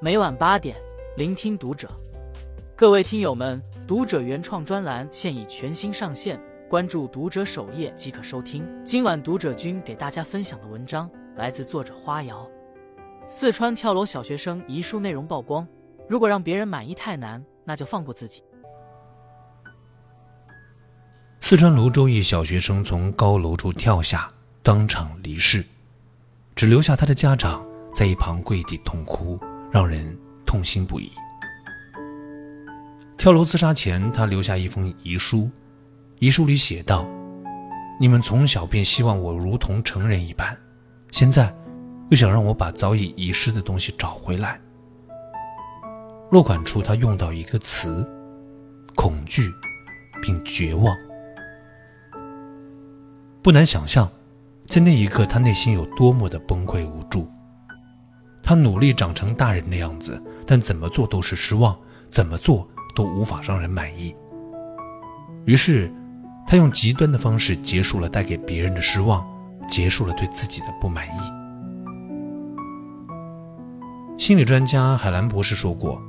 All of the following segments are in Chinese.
每晚八点，聆听读者。各位听友们，读者原创专栏现已全新上线，关注读者首页即可收听。今晚读者君给大家分享的文章来自作者花瑶。四川跳楼小学生遗书内容曝光，如果让别人满意太难，那就放过自己。四川泸州一小学生从高楼处跳下，当场离世，只留下他的家长在一旁跪地痛哭，让人痛心不已。跳楼自杀前，他留下一封遗书，遗书里写道：“你们从小便希望我如同成人一般，现在又想让我把早已遗失的东西找回来。”落款处，他用到一个词：恐惧，并绝望。不难想象，在那一刻，他内心有多么的崩溃无助。他努力长成大人的样子，但怎么做都是失望，怎么做都无法让人满意。于是，他用极端的方式结束了带给别人的失望，结束了对自己的不满意。心理专家海兰博士说过：“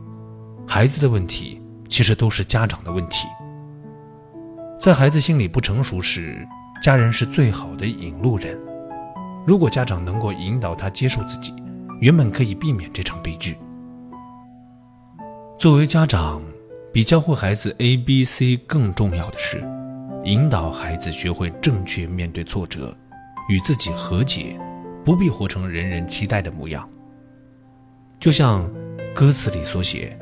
孩子的问题其实都是家长的问题。在孩子心理不成熟时。”家人是最好的引路人，如果家长能够引导他接受自己，原本可以避免这场悲剧。作为家长，比教会孩子 A、B、C 更重要的是，引导孩子学会正确面对挫折，与自己和解，不必活成人人期待的模样。就像歌词里所写：“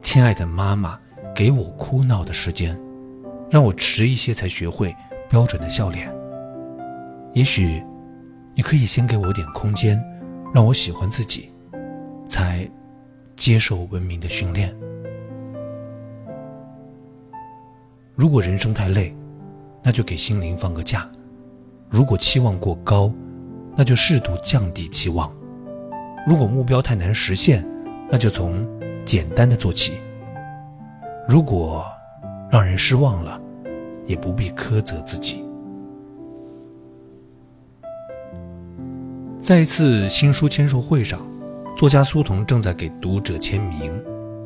亲爱的妈妈，给我哭闹的时间，让我迟一些才学会。”标准的笑脸。也许，你可以先给我点空间，让我喜欢自己，才接受文明的训练。如果人生太累，那就给心灵放个假；如果期望过高，那就适度降低期望；如果目标太难实现，那就从简单的做起；如果让人失望了，也不必苛责自己。在一次新书签售会上，作家苏童正在给读者签名，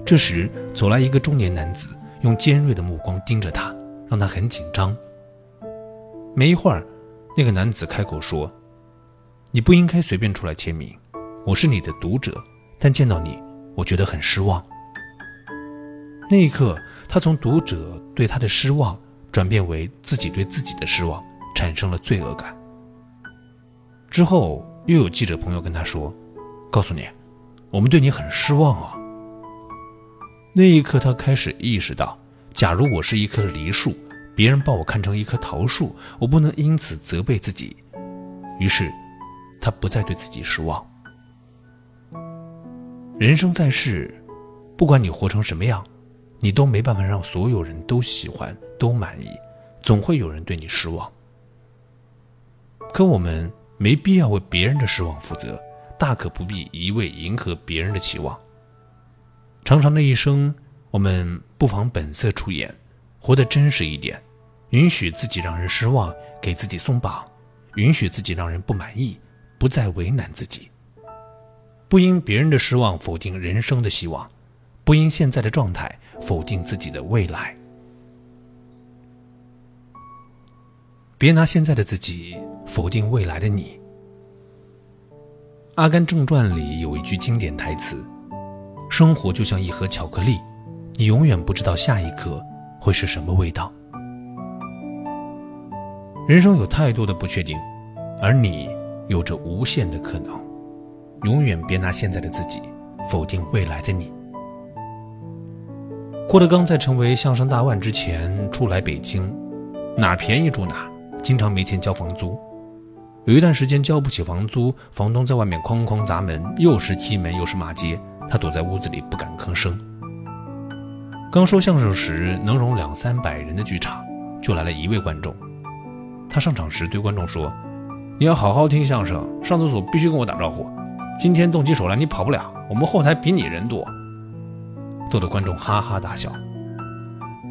这时走来一个中年男子，用尖锐的目光盯着他，让他很紧张。没一会儿，那个男子开口说：“你不应该随便出来签名，我是你的读者，但见到你，我觉得很失望。”那一刻，他从读者对他的失望。转变为自己对自己的失望，产生了罪恶感。之后又有记者朋友跟他说：“告诉你，我们对你很失望啊。”那一刻，他开始意识到，假如我是一棵梨树，别人把我看成一棵桃树，我不能因此责备自己。于是，他不再对自己失望。人生在世，不管你活成什么样。你都没办法让所有人都喜欢、都满意，总会有人对你失望。可我们没必要为别人的失望负责，大可不必一味迎合别人的期望。长长的一生，我们不妨本色出演，活得真实一点，允许自己让人失望，给自己松绑，允许自己让人不满意，不再为难自己。不因别人的失望否定人生的希望。不因现在的状态否定自己的未来，别拿现在的自己否定未来的你。《阿甘正传》里有一句经典台词：“生活就像一盒巧克力，你永远不知道下一刻会是什么味道。”人生有太多的不确定，而你有着无限的可能。永远别拿现在的自己否定未来的你。郭德纲在成为相声大腕之前，初来北京，哪便宜住哪，经常没钱交房租。有一段时间交不起房租，房东在外面哐哐砸门，又是踢门又是骂街，他躲在屋子里不敢吭声。刚说相声时能容两三百人的剧场，就来了一位观众。他上场时对观众说：“你要好好听相声，上厕所必须跟我打招呼。今天动起手来你跑不了，我们后台比你人多。”逗得观众哈哈大笑。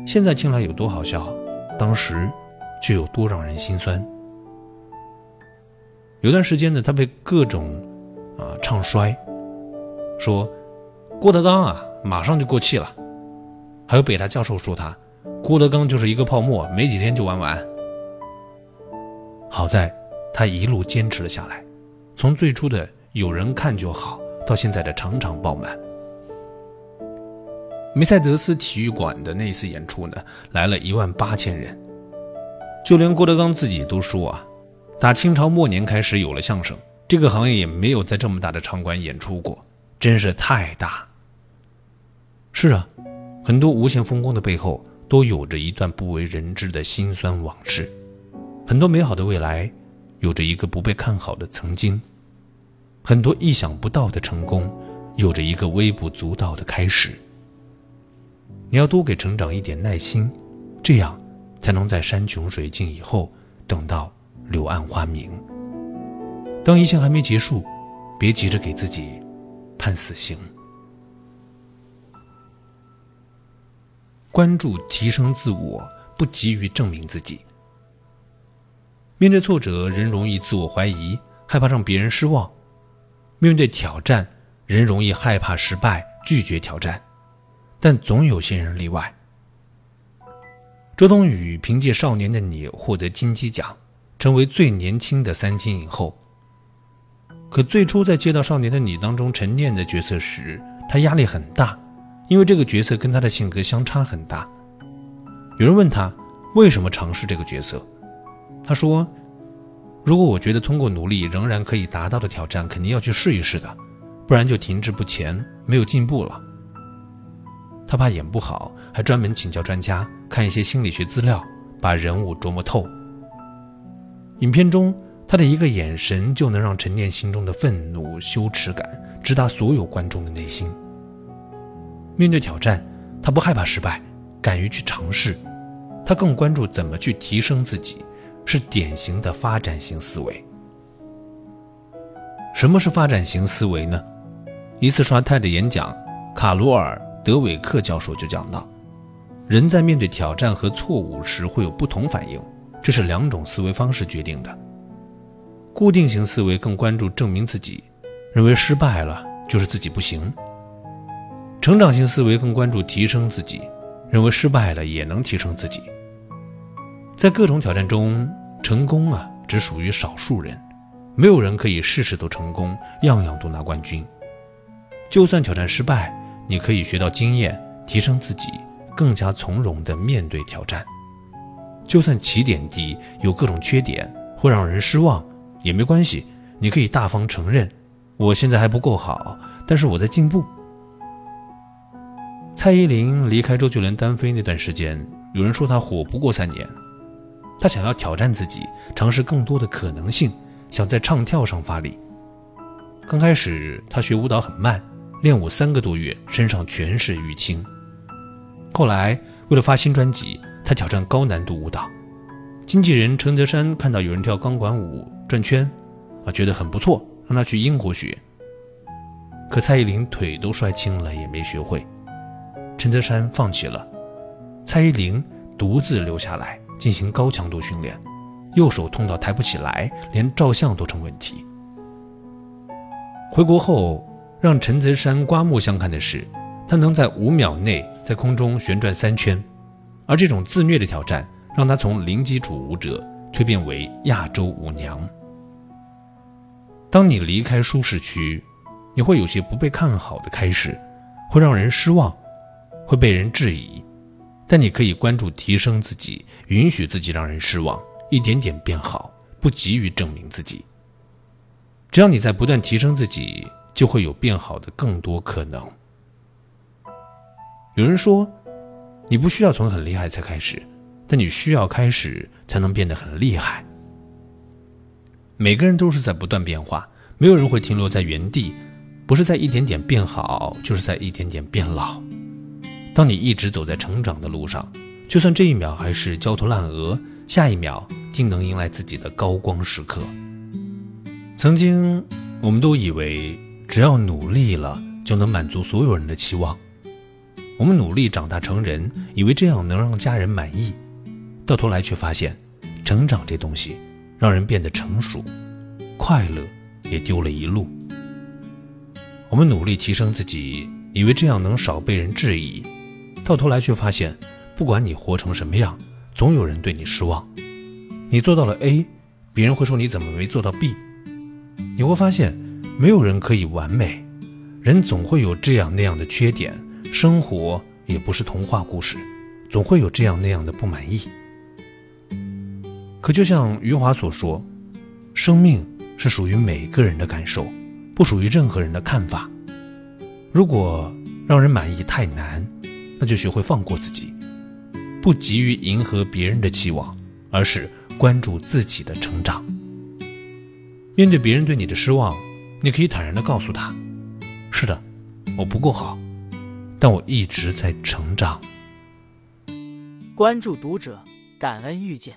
现在听来有多好笑，当时却有多让人心酸。有段时间呢，他被各种啊唱衰，说郭德纲啊，马上就过气了。还有北大教授说他，郭德纲就是一个泡沫，没几天就玩完。好在，他一路坚持了下来，从最初的有人看就好，到现在的场场爆满。梅赛德斯体育馆的那一次演出呢，来了一万八千人。就连郭德纲自己都说啊，打清朝末年开始有了相声，这个行业也没有在这么大的场馆演出过，真是太大。是啊。很多无限风光的背后，都有着一段不为人知的辛酸往事；很多美好的未来，有着一个不被看好的曾经；很多意想不到的成功，有着一个微不足道的开始。你要多给成长一点耐心，这样才能在山穷水尽以后，等到柳暗花明。当一切还没结束，别急着给自己判死刑。关注提升自我，不急于证明自己。面对挫折，人容易自我怀疑，害怕让别人失望；面对挑战，人容易害怕失败，拒绝挑战。但总有些人例外。周冬雨凭借《少年的你》获得金鸡奖，成为最年轻的三金影后。可最初在接到《少年的你》当中陈念的角色时，她压力很大。因为这个角色跟他的性格相差很大。有人问他为什么尝试这个角色，他说：“如果我觉得通过努力仍然可以达到的挑战，肯定要去试一试的，不然就停滞不前，没有进步了。”他怕演不好，还专门请教专家，看一些心理学资料，把人物琢磨透。影片中，他的一个眼神就能让陈念心中的愤怒、羞耻感直达所有观众的内心。面对挑战，他不害怕失败，敢于去尝试。他更关注怎么去提升自己，是典型的发展型思维。什么是发展型思维呢？一次刷泰的演讲，卡罗尔·德韦克教授就讲到，人在面对挑战和错误时会有不同反应，这是两种思维方式决定的。固定型思维更关注证明自己，认为失败了就是自己不行。成长型思维更关注提升自己，认为失败了也能提升自己。在各种挑战中，成功啊只属于少数人，没有人可以事事都成功，样样都拿冠军。就算挑战失败，你可以学到经验，提升自己，更加从容地面对挑战。就算起点低，有各种缺点，会让人失望，也没关系，你可以大方承认，我现在还不够好，但是我在进步。蔡依林离开周杰伦单飞那段时间，有人说她火不过三年。她想要挑战自己，尝试更多的可能性，想在唱跳上发力。刚开始，她学舞蹈很慢，练舞三个多月，身上全是淤青。后来，为了发新专辑，他挑战高难度舞蹈。经纪人陈泽山看到有人跳钢管舞转圈，啊，觉得很不错，让他去英国学。可蔡依林腿都摔青了，也没学会。陈泽山放弃了，蔡依林独自留下来进行高强度训练，右手痛到抬不起来，连照相都成问题。回国后，让陈泽山刮目相看的是，他能在五秒内在空中旋转三圈，而这种自虐的挑战，让他从零基础舞者蜕变为亚洲舞娘。当你离开舒适区，你会有些不被看好的开始，会让人失望。会被人质疑，但你可以关注提升自己，允许自己让人失望，一点点变好，不急于证明自己。只要你在不断提升自己，就会有变好的更多可能。有人说，你不需要从很厉害才开始，但你需要开始才能变得很厉害。每个人都是在不断变化，没有人会停留在原地，不是在一点点变好，就是在一点点变老。当你一直走在成长的路上，就算这一秒还是焦头烂额，下一秒定能迎来自己的高光时刻。曾经，我们都以为只要努力了就能满足所有人的期望。我们努力长大成人，以为这样能让家人满意，到头来却发现，成长这东西让人变得成熟，快乐也丢了一路。我们努力提升自己。以为这样能少被人质疑，到头来却发现，不管你活成什么样，总有人对你失望。你做到了 A，别人会说你怎么没做到 B。你会发现，没有人可以完美，人总会有这样那样的缺点，生活也不是童话故事，总会有这样那样的不满意。可就像余华所说，生命是属于每个人的感受，不属于任何人的看法。如果让人满意太难，那就学会放过自己，不急于迎合别人的期望，而是关注自己的成长。面对别人对你的失望，你可以坦然的告诉他：“是的，我不够好，但我一直在成长。”关注读者，感恩遇见。